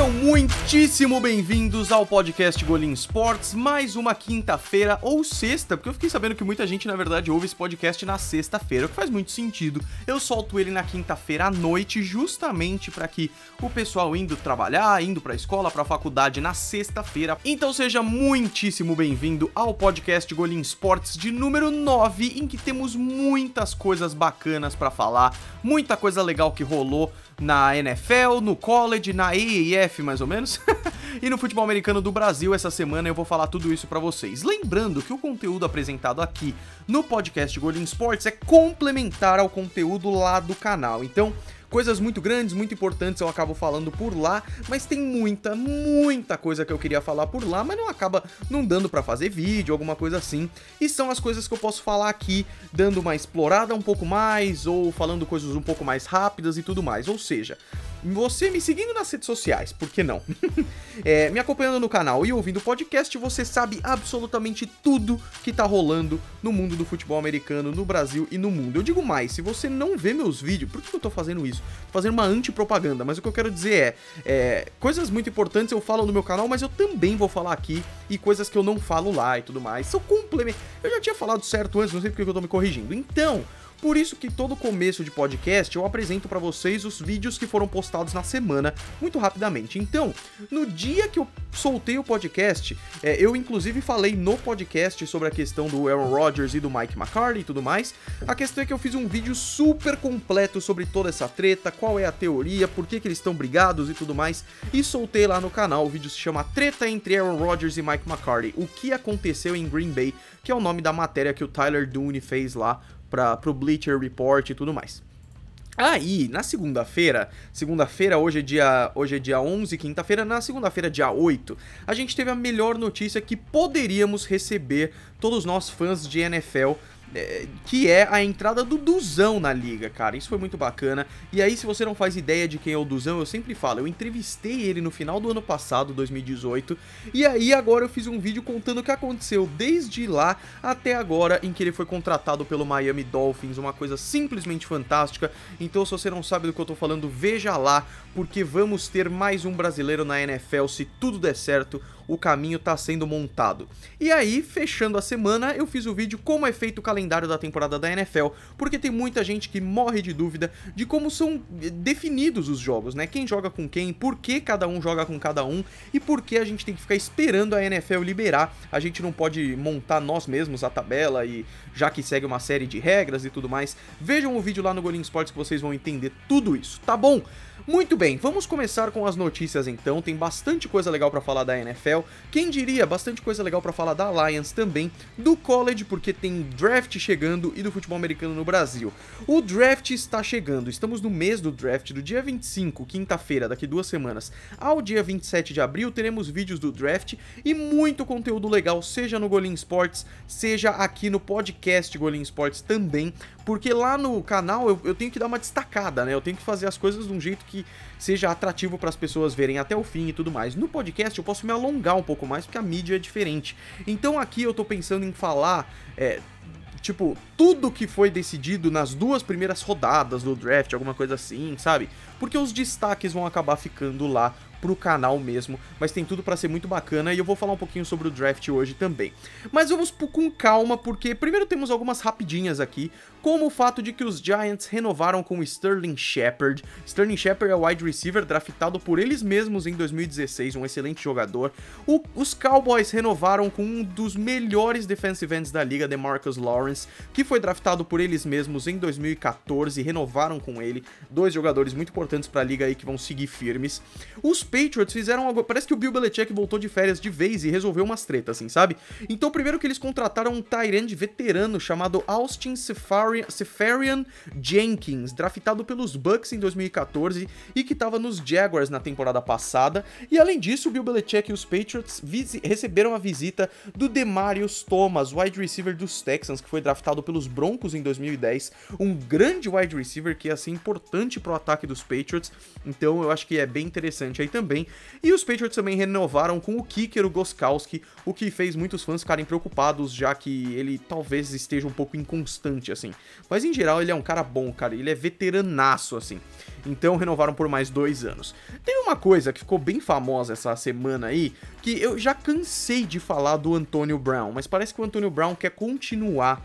Sejam muitíssimo bem-vindos ao podcast Golim Sports, mais uma quinta-feira ou sexta, porque eu fiquei sabendo que muita gente, na verdade, ouve esse podcast na sexta-feira, o que faz muito sentido. Eu solto ele na quinta-feira à noite, justamente para que o pessoal indo trabalhar, indo pra escola, pra faculdade na sexta-feira. Então seja muitíssimo bem-vindo ao podcast Golim Sports de número 9, em que temos muitas coisas bacanas para falar, muita coisa legal que rolou na NFL, no college, na AAF mais ou menos, e no futebol americano do Brasil essa semana eu vou falar tudo isso para vocês. Lembrando que o conteúdo apresentado aqui no podcast Golden Sports é complementar ao conteúdo lá do canal. Então, Coisas muito grandes, muito importantes eu acabo falando por lá, mas tem muita, muita coisa que eu queria falar por lá, mas não acaba não dando para fazer vídeo, alguma coisa assim. E são as coisas que eu posso falar aqui, dando uma explorada um pouco mais ou falando coisas um pouco mais rápidas e tudo mais. Ou seja, você me seguindo nas redes sociais, por que não? é, me acompanhando no canal e ouvindo o podcast, você sabe absolutamente tudo que tá rolando no mundo do futebol americano, no Brasil e no mundo. Eu digo mais, se você não vê meus vídeos, por que eu tô fazendo isso? Tô fazendo uma antipropaganda, mas o que eu quero dizer é, é, coisas muito importantes eu falo no meu canal, mas eu também vou falar aqui, e coisas que eu não falo lá e tudo mais. São complementos. Eu já tinha falado certo antes, não sei porque eu tô me corrigindo. Então, por isso que todo começo de podcast eu apresento para vocês os vídeos que foram postados na semana, muito rapidamente. Então, no dia que eu soltei o podcast, é, eu inclusive falei no podcast sobre a questão do Aaron Rodgers e do Mike McCarthy e tudo mais. A questão é que eu fiz um vídeo super completo sobre toda essa treta, qual é a teoria, por que, que eles estão brigados e tudo mais, e soltei lá no canal. O vídeo se chama Treta entre Aaron Rodgers e Mike McCarthy: O que aconteceu em Green Bay, que é o nome da matéria que o Tyler Dooney fez lá para pro Bleacher Report e tudo mais. Aí, na segunda-feira, segunda-feira, hoje é dia, hoje é dia 11, quinta-feira, na segunda-feira, dia 8, a gente teve a melhor notícia que poderíamos receber todos nós fãs de NFL é, que é a entrada do Duzão na liga, cara. Isso foi muito bacana. E aí, se você não faz ideia de quem é o Duzão, eu sempre falo, eu entrevistei ele no final do ano passado, 2018, e aí agora eu fiz um vídeo contando o que aconteceu desde lá até agora em que ele foi contratado pelo Miami Dolphins, uma coisa simplesmente fantástica. Então, se você não sabe do que eu tô falando, veja lá, porque vamos ter mais um brasileiro na NFL se tudo der certo o caminho está sendo montado. E aí, fechando a semana, eu fiz o vídeo como é feito o calendário da temporada da NFL, porque tem muita gente que morre de dúvida de como são definidos os jogos, né? Quem joga com quem, por que cada um joga com cada um e por que a gente tem que ficar esperando a NFL liberar. A gente não pode montar nós mesmos a tabela e já que segue uma série de regras e tudo mais. Vejam o vídeo lá no Golim Sports que vocês vão entender tudo isso, tá bom? Muito bem, vamos começar com as notícias então. Tem bastante coisa legal para falar da NFL. Quem diria, bastante coisa legal para falar da Alliance também, do college porque tem draft chegando e do futebol americano no Brasil. O draft está chegando. Estamos no mês do draft, do dia 25, quinta-feira, daqui duas semanas, ao dia 27 de abril, teremos vídeos do draft e muito conteúdo legal, seja no Golim Sports, seja aqui no podcast Golim Sports também, porque lá no canal eu, eu tenho que dar uma destacada, né? Eu tenho que fazer as coisas de um jeito que seja atrativo para as pessoas verem até o fim e tudo mais. No podcast eu posso me alongar um pouco mais porque a mídia é diferente. Então aqui eu tô pensando em falar. É, tipo, tudo que foi decidido nas duas primeiras rodadas do draft, alguma coisa assim, sabe? Porque os destaques vão acabar ficando lá pro canal mesmo, mas tem tudo para ser muito bacana e eu vou falar um pouquinho sobre o draft hoje também. Mas vamos com calma, porque primeiro temos algumas rapidinhas aqui, como o fato de que os Giants renovaram com Sterling Shepard. Sterling Shepard é o wide receiver draftado por eles mesmos em 2016, um excelente jogador. O, os Cowboys renovaram com um dos melhores defensive ends da liga, DeMarcus Lawrence, que foi draftado por eles mesmos em 2014, renovaram com ele. Dois jogadores muito importantes para a liga aí que vão seguir firmes. Os Patriots fizeram algo. Parece que o Bill Belichick voltou de férias de vez e resolveu umas tretas, assim, sabe? Então, primeiro que eles contrataram um Tyrande veterano chamado Austin Sefarian Jenkins, draftado pelos Bucks em 2014 e que estava nos Jaguars na temporada passada. E além disso, o Bill Belichick e os Patriots receberam a visita do Demarius Thomas, wide receiver dos Texans, que foi draftado pelos Broncos em 2010. Um grande wide receiver que ia ser importante pro ataque dos Patriots. Então, eu acho que é bem interessante aí também também. E os Patriots também renovaram com o kicker, o Goskowski, o que fez muitos fãs ficarem preocupados, já que ele talvez esteja um pouco inconstante, assim. Mas em geral ele é um cara bom, cara, ele é veteranaço, assim. Então renovaram por mais dois anos. Tem uma coisa que ficou bem famosa essa semana aí, que eu já cansei de falar do Antonio Brown, mas parece que o Antonio Brown quer continuar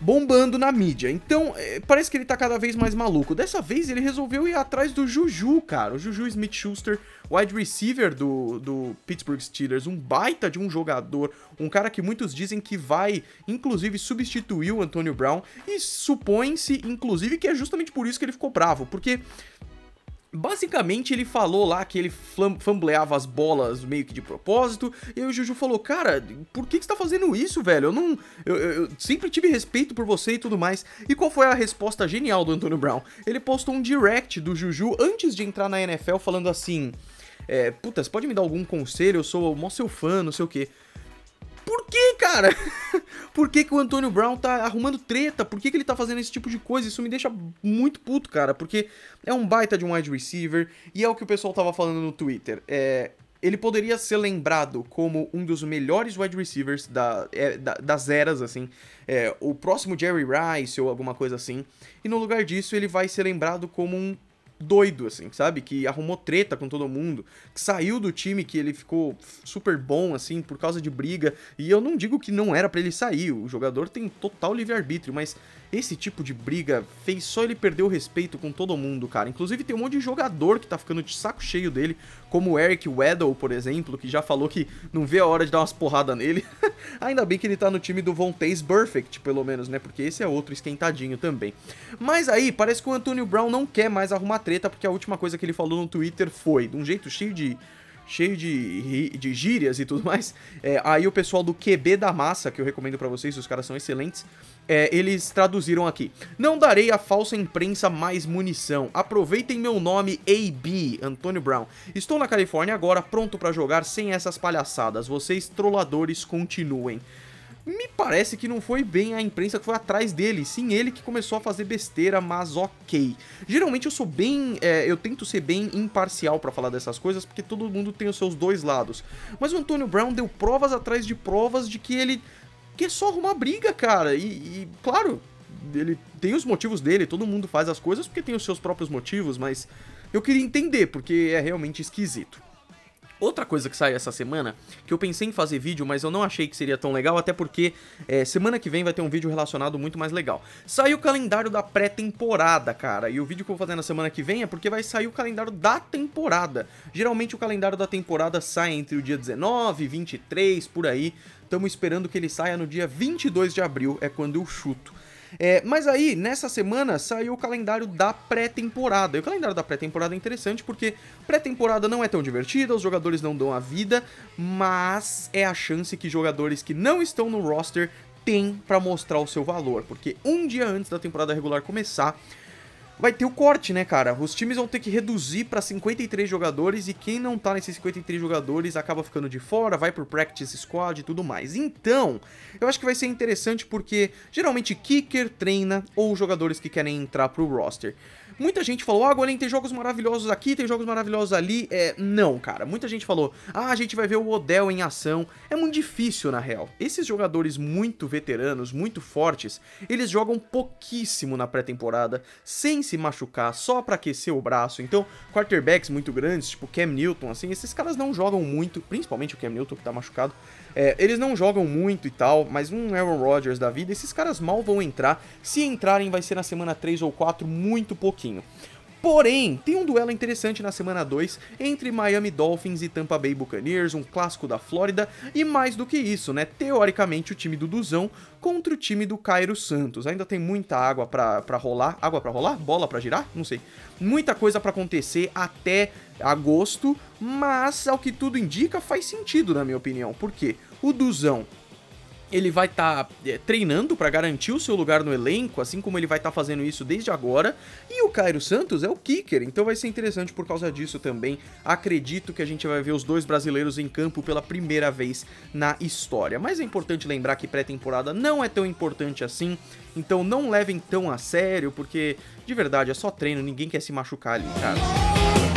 bombando na mídia. Então, é, parece que ele tá cada vez mais maluco. Dessa vez ele resolveu ir atrás do Juju, cara. O Juju Smith-Schuster, wide receiver do, do Pittsburgh Steelers, um baita de um jogador, um cara que muitos dizem que vai, inclusive, substituir o Antonio Brown, e supõe-se, inclusive, que é justamente por isso que ele ficou bravo, porque Basicamente, ele falou lá que ele fumbleava as bolas meio que de propósito, e o Juju falou, cara, por que, que você tá fazendo isso, velho? Eu não. Eu, eu, sempre tive respeito por você e tudo mais. E qual foi a resposta genial do Antônio Brown? Ele postou um direct do Juju antes de entrar na NFL falando assim. É, puta, você pode me dar algum conselho? Eu sou maior seu fã, não sei o quê. Por que, cara? Por que, que o Antônio Brown tá arrumando treta? Por que, que ele tá fazendo esse tipo de coisa? Isso me deixa muito puto, cara, porque é um baita de um wide receiver e é o que o pessoal tava falando no Twitter. É, ele poderia ser lembrado como um dos melhores wide receivers da, é, da, das eras, assim. É, o próximo Jerry Rice ou alguma coisa assim. E no lugar disso, ele vai ser lembrado como um doido, assim, sabe? Que arrumou treta com todo mundo, que saiu do time que ele ficou super bom, assim, por causa de briga. E eu não digo que não era para ele sair, o jogador tem total livre-arbítrio, mas esse tipo de briga fez só ele perder o respeito com todo mundo, cara. Inclusive tem um monte de jogador que tá ficando de saco cheio dele, como o Eric Weddle, por exemplo, que já falou que não vê a hora de dar umas porradas nele. Ainda bem que ele tá no time do Vontaze Perfect, pelo menos, né? Porque esse é outro esquentadinho também. Mas aí, parece que o Antonio Brown não quer mais arrumar treta, porque a última coisa que ele falou no Twitter foi, de um jeito cheio de cheio de, de gírias e tudo mais. É, aí o pessoal do QB da Massa, que eu recomendo para vocês, os caras são excelentes, é, eles traduziram aqui. Não darei à falsa imprensa mais munição. Aproveitem meu nome AB, Antônio Brown. Estou na Califórnia agora, pronto para jogar sem essas palhaçadas. Vocês trolladores continuem me parece que não foi bem a imprensa que foi atrás dele, sim ele que começou a fazer besteira, mas ok. Geralmente eu sou bem, é, eu tento ser bem imparcial para falar dessas coisas, porque todo mundo tem os seus dois lados. Mas o Antônio Brown deu provas atrás de provas de que ele quer só arrumar briga, cara. E, e claro, ele tem os motivos dele, todo mundo faz as coisas porque tem os seus próprios motivos, mas eu queria entender, porque é realmente esquisito. Outra coisa que saiu essa semana, que eu pensei em fazer vídeo, mas eu não achei que seria tão legal, até porque é, semana que vem vai ter um vídeo relacionado muito mais legal. Saiu o calendário da pré-temporada, cara, e o vídeo que eu vou fazer na semana que vem é porque vai sair o calendário da temporada. Geralmente o calendário da temporada sai entre o dia 19 e 23, por aí. Estamos esperando que ele saia no dia 22 de abril, é quando eu chuto. É, mas aí, nessa semana, saiu o calendário da pré-temporada. E o calendário da pré-temporada é interessante porque pré-temporada não é tão divertida, os jogadores não dão a vida, mas é a chance que jogadores que não estão no roster têm para mostrar o seu valor. Porque um dia antes da temporada regular começar, vai ter o corte, né, cara? Os times vão ter que reduzir para 53 jogadores e quem não tá nesses 53 jogadores acaba ficando de fora, vai pro practice squad e tudo mais. Então, eu acho que vai ser interessante porque geralmente kicker treina ou jogadores que querem entrar pro roster. Muita gente falou, ah, Golem, tem jogos maravilhosos aqui, tem jogos maravilhosos ali. É, não, cara. Muita gente falou, ah, a gente vai ver o Odell em ação. É muito difícil, na real. Esses jogadores muito veteranos, muito fortes, eles jogam pouquíssimo na pré-temporada, sem se machucar, só pra aquecer o braço. Então, quarterbacks muito grandes, tipo Cam Newton, assim, esses caras não jogam muito, principalmente o Cam Newton que tá machucado. É, eles não jogam muito e tal, mas um Aaron Rodgers da vida, esses caras mal vão entrar. Se entrarem, vai ser na semana 3 ou 4, muito pouquinho. Porém, tem um duelo interessante na semana 2 entre Miami Dolphins e Tampa Bay Buccaneers, um clássico da Flórida, e mais do que isso, né? Teoricamente o time do Duzão contra o time do Cairo Santos. Ainda tem muita água pra rolar. Água pra rolar? Bola pra girar? Não sei. Muita coisa pra acontecer até agosto, mas ao que tudo indica faz sentido na minha opinião. Por quê? O Duzão ele vai estar tá, é, treinando para garantir o seu lugar no elenco, assim como ele vai estar tá fazendo isso desde agora. E o Cairo Santos é o kicker, então vai ser interessante por causa disso também. Acredito que a gente vai ver os dois brasileiros em campo pela primeira vez na história. Mas é importante lembrar que pré-temporada não é tão importante assim, então não levem tão a sério, porque de verdade é só treino, ninguém quer se machucar ali, cara.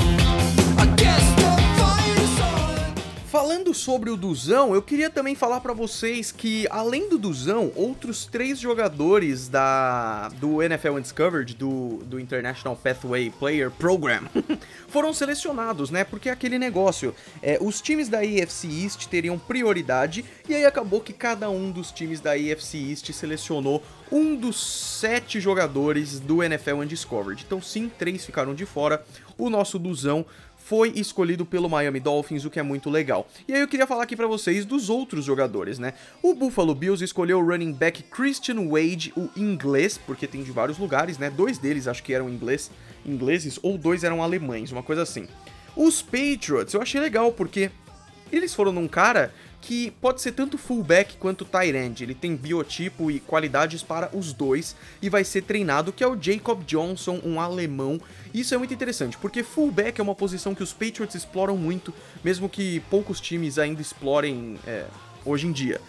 Falando sobre o Duzão, eu queria também falar para vocês que, além do Duzão, outros três jogadores da do NFL Undiscovered, do, do International Pathway Player Program, foram selecionados, né? Porque é aquele negócio, é, os times da AFC East teriam prioridade, e aí acabou que cada um dos times da AFC East selecionou um dos sete jogadores do NFL Undiscovered. Então, sim, três ficaram de fora. O nosso Duzão foi escolhido pelo Miami Dolphins, o que é muito legal. E aí eu queria falar aqui para vocês dos outros jogadores, né? O Buffalo Bills escolheu o running back Christian Wade, o inglês, porque tem de vários lugares, né? Dois deles acho que eram inglês, ingleses ou dois eram alemães, uma coisa assim. Os Patriots eu achei legal porque eles foram num cara que pode ser tanto fullback quanto tight end. Ele tem biotipo e qualidades para os dois e vai ser treinado, que é o Jacob Johnson, um alemão. Isso é muito interessante, porque fullback é uma posição que os Patriots exploram muito, mesmo que poucos times ainda explorem é, hoje em dia.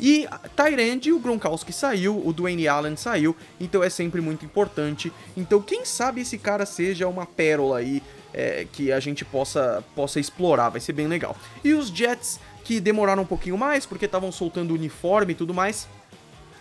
E Tyrande, o Gronkowski saiu, o Dwayne Allen saiu, então é sempre muito importante. Então quem sabe esse cara seja uma pérola aí é, que a gente possa, possa explorar, vai ser bem legal. E os Jets que demoraram um pouquinho mais, porque estavam soltando o uniforme e tudo mais.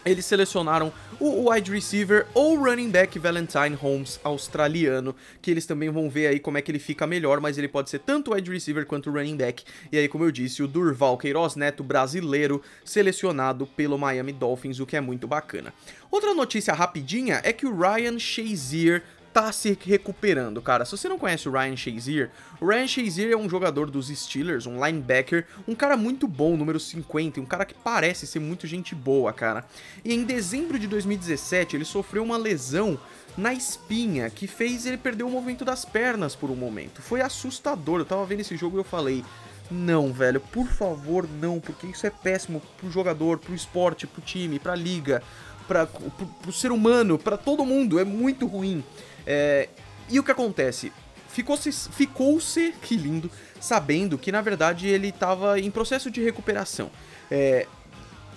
Eles selecionaram o wide receiver ou running back Valentine Holmes australiano, que eles também vão ver aí como é que ele fica melhor, mas ele pode ser tanto wide receiver quanto running back. E aí, como eu disse, o Durval Queiroz Neto, brasileiro, selecionado pelo Miami Dolphins, o que é muito bacana. Outra notícia rapidinha é que o Ryan Shazier tá se recuperando, cara. Se você não conhece o Ryan Shazier, o Ryan Shazier é um jogador dos Steelers, um linebacker, um cara muito bom, número 50, um cara que parece ser muito gente boa, cara. E em dezembro de 2017, ele sofreu uma lesão na espinha que fez ele perder o movimento das pernas por um momento. Foi assustador. Eu tava vendo esse jogo e eu falei: não, velho, por favor, não, porque isso é péssimo pro jogador, pro esporte, pro time, pra liga, pra, pro, pro ser humano, pra todo mundo. É muito ruim. É, e o que acontece? Ficou-se, ficou-se, que lindo, sabendo que na verdade ele estava em processo de recuperação. É,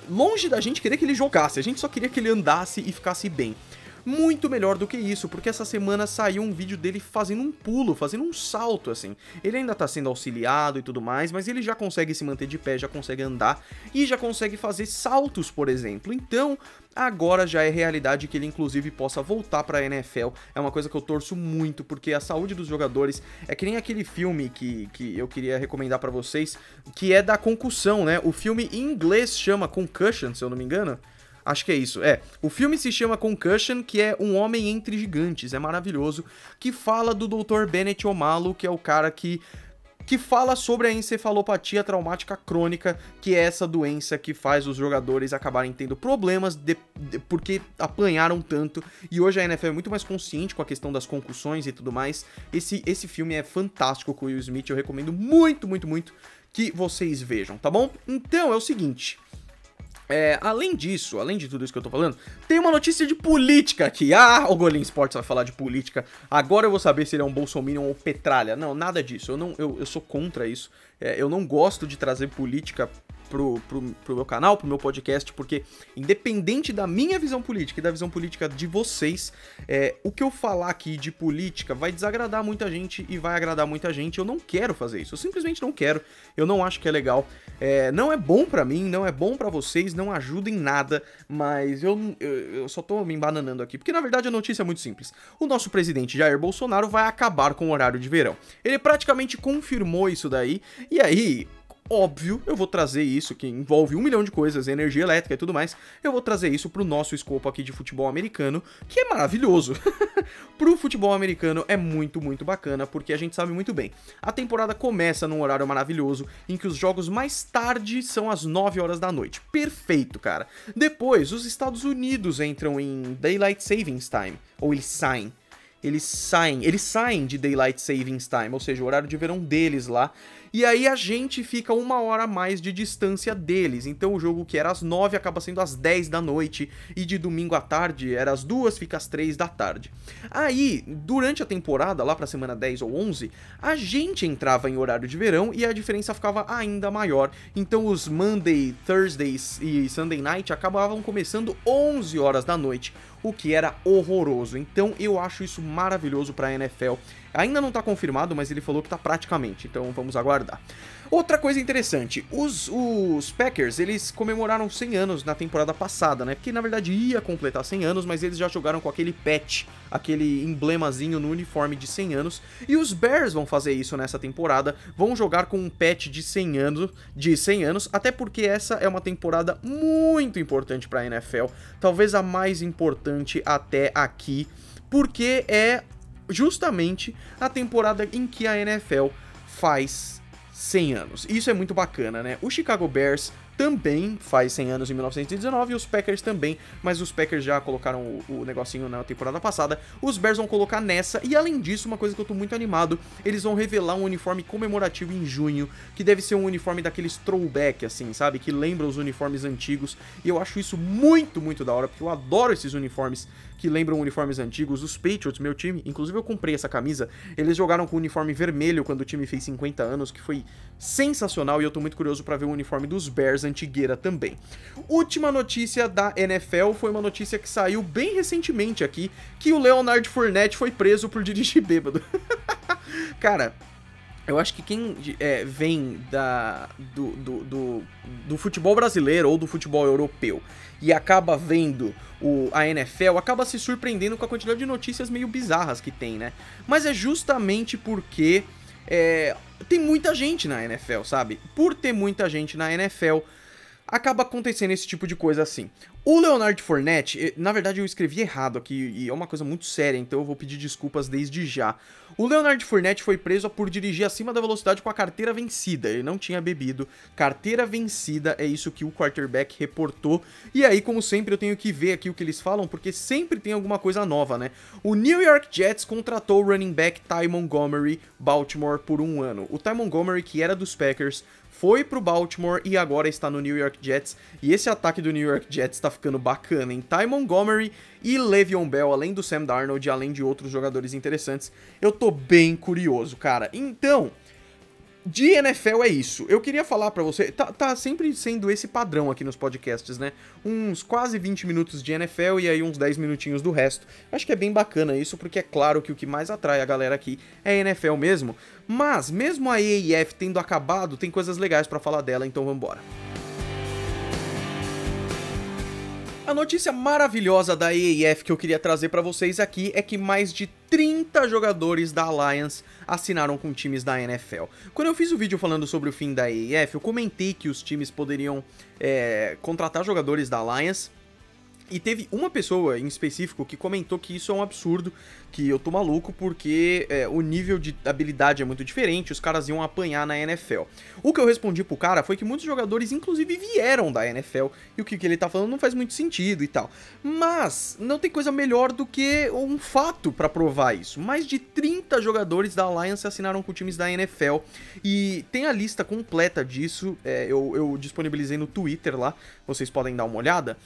longe da gente querer que ele jogasse, a gente só queria que ele andasse e ficasse bem muito melhor do que isso, porque essa semana saiu um vídeo dele fazendo um pulo, fazendo um salto, assim. Ele ainda tá sendo auxiliado e tudo mais, mas ele já consegue se manter de pé, já consegue andar e já consegue fazer saltos, por exemplo. Então, agora já é realidade que ele inclusive possa voltar para a NFL. É uma coisa que eu torço muito, porque a saúde dos jogadores é que nem aquele filme que, que eu queria recomendar para vocês, que é da concussão, né? O filme em inglês chama Concussion, se eu não me engano. Acho que é isso. É. O filme se chama Concussion, que é Um Homem Entre Gigantes. É maravilhoso. Que fala do Dr. Bennett O'Malley, que é o cara que que fala sobre a encefalopatia traumática crônica, que é essa doença que faz os jogadores acabarem tendo problemas de, de, porque apanharam tanto. E hoje a NFL é muito mais consciente com a questão das concussões e tudo mais. Esse, esse filme é fantástico com o Will Smith, eu recomendo muito, muito, muito que vocês vejam, tá bom? Então é o seguinte. É, além disso, além de tudo isso que eu tô falando, tem uma notícia de política aqui. Ah, o Golim Sports vai falar de política. Agora eu vou saber se ele é um bolsominion ou petralha. Não, nada disso. Eu, não, eu, eu sou contra isso. É, eu não gosto de trazer política pro, pro, pro meu canal, pro meu podcast, porque independente da minha visão política e da visão política de vocês, é, o que eu falar aqui de política vai desagradar muita gente e vai agradar muita gente. Eu não quero fazer isso, eu simplesmente não quero, eu não acho que é legal. É, não é bom para mim, não é bom para vocês, não ajuda em nada, mas eu, eu, eu só tô me embananando aqui, porque na verdade a notícia é muito simples. O nosso presidente Jair Bolsonaro vai acabar com o horário de verão. Ele praticamente confirmou isso daí, e aí óbvio, eu vou trazer isso, que envolve um milhão de coisas, energia elétrica e tudo mais, eu vou trazer isso pro nosso escopo aqui de futebol americano, que é maravilhoso. pro futebol americano é muito, muito bacana, porque a gente sabe muito bem. A temporada começa num horário maravilhoso, em que os jogos mais tarde são às 9 horas da noite. Perfeito, cara. Depois, os Estados Unidos entram em Daylight Savings Time, ou eles saem eles saem, eles saem de Daylight Savings Time, ou seja, o horário de verão deles lá. E aí a gente fica uma hora a mais de distância deles. Então o jogo que era às 9 acaba sendo às 10 da noite. E de domingo à tarde era às 2, fica às 3 da tarde. Aí, durante a temporada, lá pra semana 10 ou 11, a gente entrava em horário de verão e a diferença ficava ainda maior. Então os Monday, Thursdays e Sunday Night acabavam começando 11 horas da noite o que era horroroso. Então eu acho isso maravilhoso para a NFL. Ainda não tá confirmado, mas ele falou que tá praticamente, então vamos aguardar. Outra coisa interessante, os, os Packers, eles comemoraram 100 anos na temporada passada, né? Porque na verdade ia completar 100 anos, mas eles já jogaram com aquele patch, aquele emblemazinho no uniforme de 100 anos. E os Bears vão fazer isso nessa temporada, vão jogar com um patch de 100 anos, de 100 anos, até porque essa é uma temporada muito importante para a NFL, talvez a mais importante até aqui, porque é justamente a temporada em que a NFL faz 100 anos. Isso é muito bacana, né? O Chicago Bears também faz 100 anos em 1919 e os Packers também, mas os Packers já colocaram o, o, negocinho na temporada passada. Os Bears vão colocar nessa e além disso, uma coisa que eu tô muito animado, eles vão revelar um uniforme comemorativo em junho, que deve ser um uniforme daqueles throwback assim, sabe? Que lembra os uniformes antigos. E eu acho isso muito, muito da hora, porque eu adoro esses uniformes que lembram uniformes antigos. Os Patriots, meu time, inclusive eu comprei essa camisa, eles jogaram com o uniforme vermelho quando o time fez 50 anos, que foi sensacional e eu tô muito curioso para ver o uniforme dos Bears antigueira também. Última notícia da NFL foi uma notícia que saiu bem recentemente aqui, que o Leonard Fournette foi preso por dirigir bêbado. Cara, eu acho que quem é, vem da, do, do, do, do, futebol brasileiro ou do futebol europeu e acaba vendo o, a NFL, acaba se surpreendendo com a quantidade de notícias meio bizarras que tem, né? Mas é justamente porque é, tem muita gente na NFL, sabe? Por ter muita gente na NFL, acaba acontecendo esse tipo de coisa assim. O Leonard Fournette, na verdade eu escrevi errado aqui e é uma coisa muito séria, então eu vou pedir desculpas desde já. O Leonard Fournette foi preso por dirigir acima da velocidade com a carteira vencida. Ele não tinha bebido. Carteira vencida é isso que o quarterback reportou. E aí, como sempre, eu tenho que ver aqui o que eles falam, porque sempre tem alguma coisa nova, né? O New York Jets contratou o running back Ty Montgomery, Baltimore, por um ano. O Ty Montgomery, que era dos Packers, foi pro Baltimore e agora está no New York Jets. E esse ataque do New York Jets tá ficando bacana, hein? Ty Montgomery e Le'Veon Bell, além do Sam Darnold, além de outros jogadores interessantes. Eu tô bem curioso, cara. Então, de NFL é isso. Eu queria falar para você, tá, tá, sempre sendo esse padrão aqui nos podcasts, né? Uns quase 20 minutos de NFL e aí uns 10 minutinhos do resto. Acho que é bem bacana isso, porque é claro que o que mais atrai a galera aqui é NFL mesmo. Mas, mesmo a EIF tendo acabado, tem coisas legais para falar dela, então vambora. A notícia maravilhosa da EAF que eu queria trazer para vocês aqui é que mais de 30 jogadores da Alliance assinaram com times da NFL. Quando eu fiz o vídeo falando sobre o fim da EAF, eu comentei que os times poderiam é, contratar jogadores da Alliance e teve uma pessoa em específico que comentou que isso é um absurdo, que eu tô maluco porque é, o nível de habilidade é muito diferente, os caras iam apanhar na NFL. O que eu respondi pro cara foi que muitos jogadores, inclusive, vieram da NFL e o que, que ele tá falando não faz muito sentido e tal. Mas não tem coisa melhor do que um fato para provar isso. Mais de 30 jogadores da Alliance assinaram com times da NFL e tem a lista completa disso, é, eu, eu disponibilizei no Twitter lá, vocês podem dar uma olhada.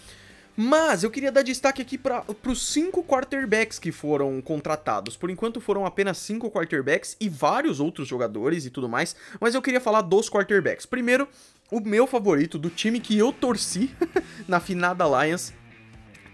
Mas eu queria dar destaque aqui para os cinco quarterbacks que foram contratados. Por enquanto foram apenas cinco quarterbacks e vários outros jogadores e tudo mais, mas eu queria falar dos quarterbacks. Primeiro, o meu favorito do time que eu torci na finada Lions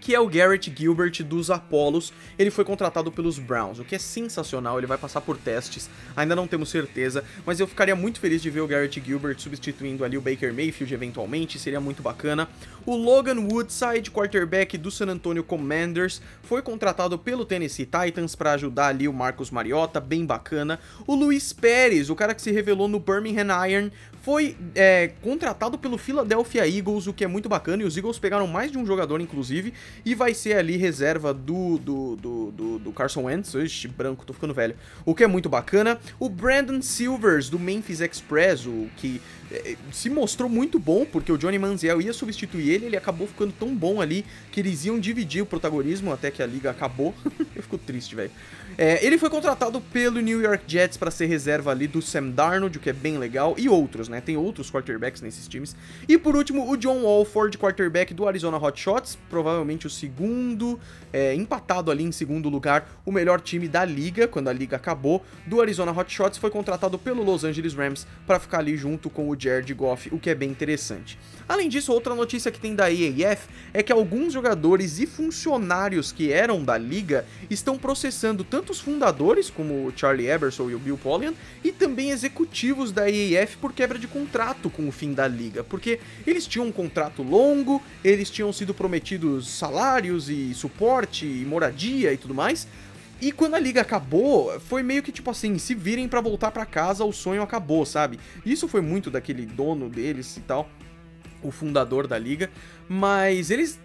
que é o Garrett Gilbert dos Apollos. Ele foi contratado pelos Browns, o que é sensacional, ele vai passar por testes, ainda não temos certeza, mas eu ficaria muito feliz de ver o Garrett Gilbert substituindo ali o Baker Mayfield eventualmente, seria muito bacana. O Logan Woodside, quarterback do San Antonio Commanders, foi contratado pelo Tennessee Titans para ajudar ali o Marcos Mariota, bem bacana. O Luiz Pérez, o cara que se revelou no Birmingham Iron, foi é, contratado pelo Philadelphia Eagles, o que é muito bacana, e os Eagles pegaram mais de um jogador, inclusive, e vai ser ali reserva do, do, do, do, do Carson Wentz, Ixi, branco, tô ficando velho, o que é muito bacana. O Brandon Silvers, do Memphis Express, o que é, se mostrou muito bom, porque o Johnny Manziel ia substituir ele, ele acabou ficando tão bom ali que eles iam dividir o protagonismo até que a liga acabou. Eu fico triste, velho. É, ele foi contratado pelo New York Jets para ser reserva ali do Sam Darnold, o que é bem legal, e outros, né? Tem outros quarterbacks nesses times. E por último, o John Walford, quarterback do Arizona Hotshots, provavelmente o segundo, é, empatado ali em segundo lugar, o melhor time da liga, quando a liga acabou, do Arizona Hotshots, foi contratado pelo Los Angeles Rams para ficar ali junto com o Jared Goff, o que é bem interessante. Além disso, outra notícia que tem da EAF é que alguns jogadores e funcionários que eram da liga estão processando tanto os fundadores, como o Charlie Eberson e o Bill Polian, e também executivos da EAF por quebra de contrato com o fim da liga, porque eles tinham um contrato longo, eles tinham sido prometidos salários e suporte e moradia e tudo mais, e quando a liga acabou, foi meio que tipo assim, se virem para voltar para casa, o sonho acabou, sabe? Isso foi muito daquele dono deles e tal, o fundador da liga, mas eles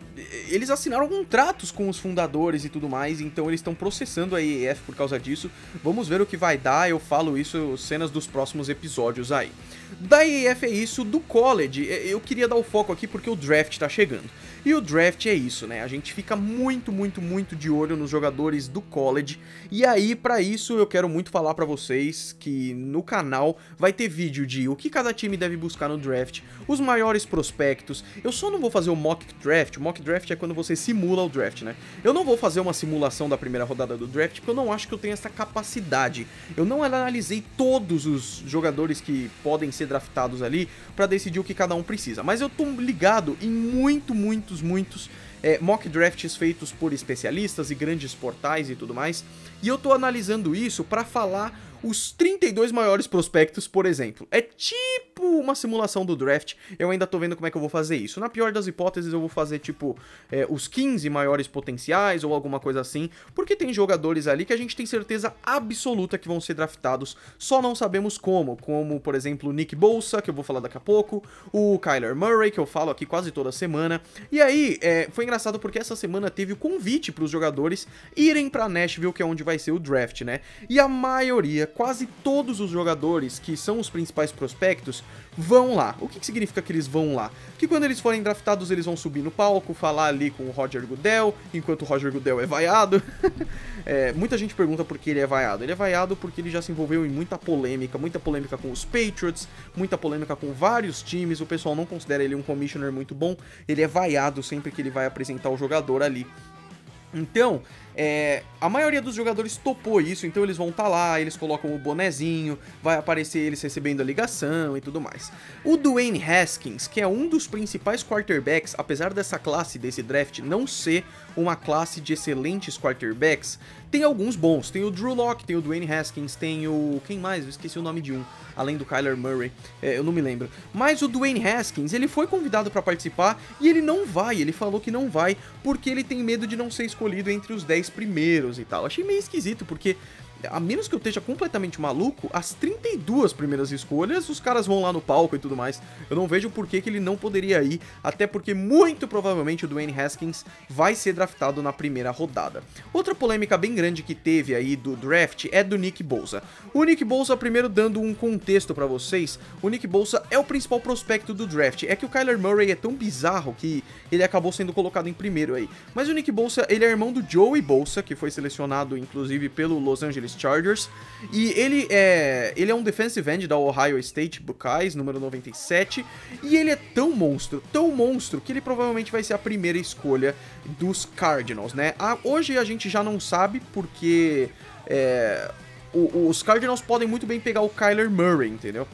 eles assinaram contratos com os fundadores e tudo mais, então eles estão processando a EF por causa disso. Vamos ver o que vai dar, eu falo isso cenas dos próximos episódios aí. Da EF é isso, do college, eu queria dar o foco aqui porque o draft tá chegando. E o draft é isso, né? A gente fica muito, muito, muito de olho nos jogadores do college. E aí, para isso, eu quero muito falar para vocês que no canal vai ter vídeo de o que cada time deve buscar no draft, os maiores prospectos. Eu só não vou fazer o mock draft. O mock draft é quando você simula o draft, né? Eu não vou fazer uma simulação da primeira rodada do draft porque eu não acho que eu tenho essa capacidade. Eu não analisei todos os jogadores que podem ser draftados ali para decidir o que cada um precisa. Mas eu tô ligado em muito, muitos muitos, muitos é, mock drafts feitos por especialistas e grandes portais e tudo mais. E eu tô analisando isso para falar os 32 maiores prospectos, por exemplo. É tipo uma simulação do draft, eu ainda tô vendo como é que eu vou fazer isso. Na pior das hipóteses, eu vou fazer tipo é, os 15 maiores potenciais ou alguma coisa assim, porque tem jogadores ali que a gente tem certeza absoluta que vão ser draftados, só não sabemos como. Como, por exemplo, o Nick Bolsa, que eu vou falar daqui a pouco, o Kyler Murray, que eu falo aqui quase toda semana. E aí, é, foi engraçado porque essa semana teve o convite para os jogadores irem para Nashville, que é onde vai ser o draft, né? E a maioria quase todos os jogadores que são os principais prospectos vão lá. O que, que significa que eles vão lá? Que quando eles forem draftados, eles vão subir no palco, falar ali com o Roger Goodell, enquanto o Roger Goodell é vaiado. é, muita gente pergunta por que ele é vaiado. Ele é vaiado porque ele já se envolveu em muita polêmica, muita polêmica com os Patriots, muita polêmica com vários times. O pessoal não considera ele um commissioner muito bom. Ele é vaiado sempre que ele vai apresentar o jogador ali. Então, é, a maioria dos jogadores topou isso, então eles vão estar tá lá, eles colocam o bonezinho, vai aparecer eles recebendo a ligação e tudo mais. O Dwayne Haskins, que é um dos principais quarterbacks, apesar dessa classe desse draft não ser uma classe de excelentes quarterbacks, tem alguns bons. Tem o Drew Locke, tem o Dwayne Haskins, tem o. Quem mais? Eu esqueci o nome de um, além do Kyler Murray, é, eu não me lembro. Mas o Dwayne Haskins, ele foi convidado para participar e ele não vai, ele falou que não vai porque ele tem medo de não ser escolhido entre os 10 primeiros e tal. Achei meio esquisito, porque a menos que eu esteja completamente maluco, as 32 primeiras escolhas, os caras vão lá no palco e tudo mais. Eu não vejo por que, que ele não poderia ir, até porque muito provavelmente o Dwayne Haskins vai ser draftado na primeira rodada. Outra polêmica bem grande que teve aí do draft é do Nick Bolsa. O Nick Bolsa, primeiro dando um contexto para vocês, o Nick Bolsa é o principal prospecto do draft. É que o Kyler Murray é tão bizarro que ele acabou sendo colocado em primeiro aí. Mas o Nick Bolsa, ele é irmão do Joey Bolsa, que foi selecionado inclusive pelo Los Angeles Angeles Chargers. E ele é, ele é um defensive end da Ohio State Buckeyes, número 97. E ele é tão monstro, tão monstro, que ele provavelmente vai ser a primeira escolha dos Cardinals, né? Ah, hoje a gente já não sabe porque é, o, os Cardinals podem muito bem pegar o Kyler Murray, entendeu?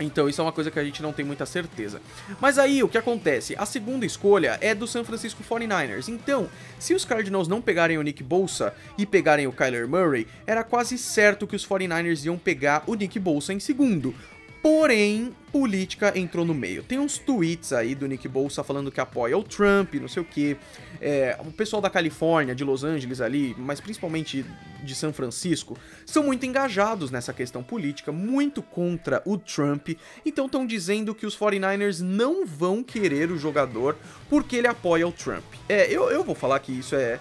Então, isso é uma coisa que a gente não tem muita certeza. Mas aí, o que acontece? A segunda escolha é do San Francisco 49ers. Então, se os Cardinals não pegarem o Nick Bolsa e pegarem o Kyler Murray, era quase certo que os 49ers iam pegar o Nick Bolsa em segundo. Porém, política entrou no meio. Tem uns tweets aí do Nick Bolsa falando que apoia o Trump, não sei o que. É, o pessoal da Califórnia, de Los Angeles ali, mas principalmente de São Francisco, são muito engajados nessa questão política, muito contra o Trump. Então estão dizendo que os 49ers não vão querer o jogador porque ele apoia o Trump. É, eu, eu vou falar que isso é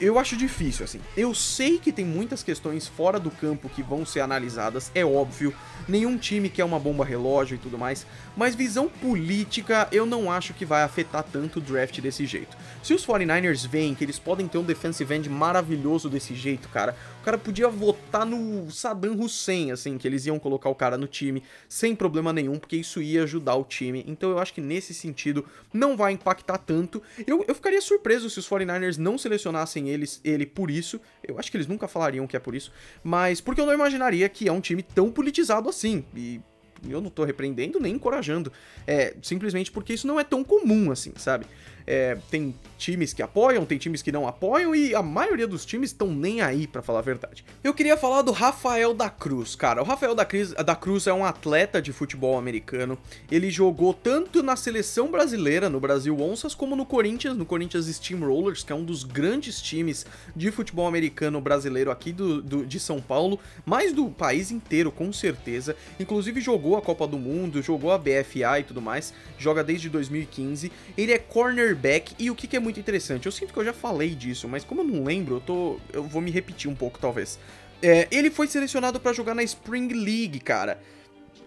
eu acho difícil, assim. Eu sei que tem muitas questões fora do campo que vão ser analisadas, é óbvio. Nenhum time quer uma bomba relógio e tudo mais, mas visão política eu não acho que vai afetar tanto o draft desse jeito. Se os 49ers veem que eles podem ter um defensive end maravilhoso desse jeito, cara, o cara podia votar no Saddam Hussein, assim, que eles iam colocar o cara no time sem problema nenhum, porque isso ia ajudar o time. Então eu acho que nesse sentido não vai impactar tanto. Eu, eu ficaria surpreso se os 49ers não selecionassem eles, ele por isso. Eu acho que eles nunca falariam que é por isso, mas porque eu não imaginaria que é um time tão politizado assim. E eu não tô repreendendo nem encorajando. É simplesmente porque isso não é tão comum assim, sabe? É, tem times que apoiam, tem times que não apoiam e a maioria dos times estão nem aí, para falar a verdade. Eu queria falar do Rafael da Cruz, cara. O Rafael da Cruz, da Cruz é um atleta de futebol americano. Ele jogou tanto na seleção brasileira, no Brasil Onças, como no Corinthians, no Corinthians Steamrollers, que é um dos grandes times de futebol americano brasileiro aqui do, do de São Paulo, mas do país inteiro, com certeza. Inclusive jogou a Copa do Mundo, jogou a BFA e tudo mais, joga desde 2015. Ele é corner quarterback. E o que, que, é muito interessante, eu sinto que eu já falei disso, mas como eu não lembro, eu, tô, eu vou me repetir um pouco talvez. É, ele foi selecionado para jogar na Spring League, cara.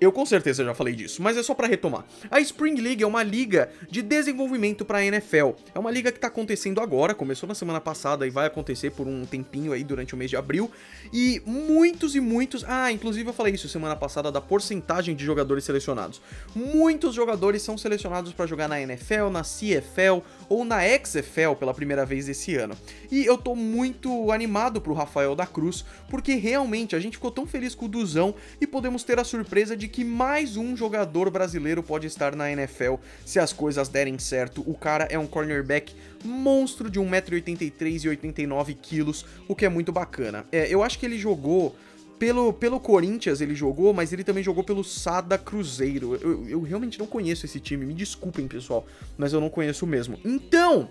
Eu com certeza já falei disso, mas é só para retomar. A Spring League é uma liga de desenvolvimento para a NFL. É uma liga que tá acontecendo agora, começou na semana passada e vai acontecer por um tempinho aí durante o mês de abril. E muitos e muitos, ah, inclusive eu falei isso semana passada da porcentagem de jogadores selecionados. Muitos jogadores são selecionados para jogar na NFL, na CFL ou na XFL pela primeira vez esse ano. E eu tô muito animado pro Rafael da Cruz, porque realmente a gente ficou tão feliz com o Duzão e podemos ter a surpresa de que mais um jogador brasileiro pode estar na NFL se as coisas derem certo. O cara é um cornerback monstro de 1,83m e 89 quilos, o que é muito bacana. É, eu acho que ele jogou pelo, pelo Corinthians ele jogou, mas ele também jogou pelo Sada Cruzeiro. Eu, eu, realmente não conheço esse time, me desculpem, pessoal, mas eu não conheço mesmo. Então,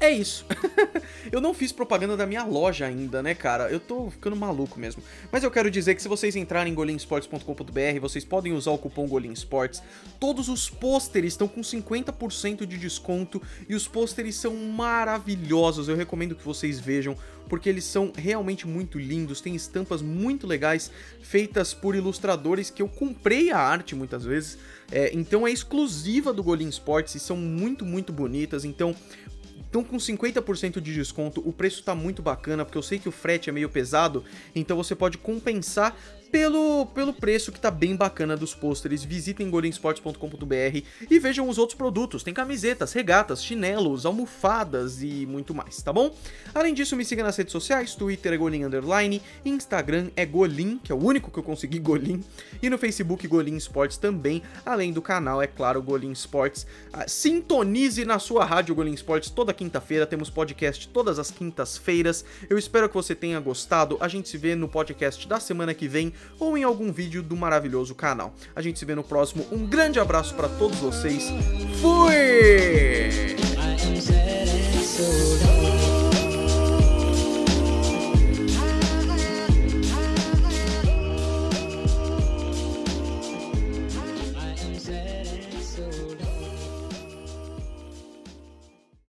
é isso. eu não fiz propaganda da minha loja ainda, né, cara? Eu tô ficando maluco mesmo. Mas eu quero dizer que se vocês entrarem em golinsports.com.br, vocês podem usar o cupom GOLINSPORTS. Todos os pôsteres estão com 50% de desconto e os pôsteres são maravilhosos. Eu recomendo que vocês vejam porque eles são realmente muito lindos, tem estampas muito legais feitas por ilustradores que eu comprei a arte muitas vezes. É, então é exclusiva do Golin Sports e são muito, muito bonitas. Então Estão com 50% de desconto, o preço está muito bacana, porque eu sei que o frete é meio pesado, então você pode compensar pelo, pelo preço que tá bem bacana dos pôsteres. Visitem golinsports.com.br e vejam os outros produtos. Tem camisetas, regatas, chinelos, almofadas e muito mais, tá bom? Além disso, me siga nas redes sociais, Twitter é Golin Underline, Instagram é Golin, que é o único que eu consegui Golin, e no Facebook Golin Sports também, além do canal, é claro, Golin Sports. Ah, sintonize na sua rádio Golin Sports toda quinta-feira, temos podcast todas as quintas-feiras. Eu espero que você tenha gostado. A gente se vê no podcast da semana que vem ou em algum vídeo do maravilhoso canal. A gente se vê no próximo. Um grande abraço para todos vocês. Fui!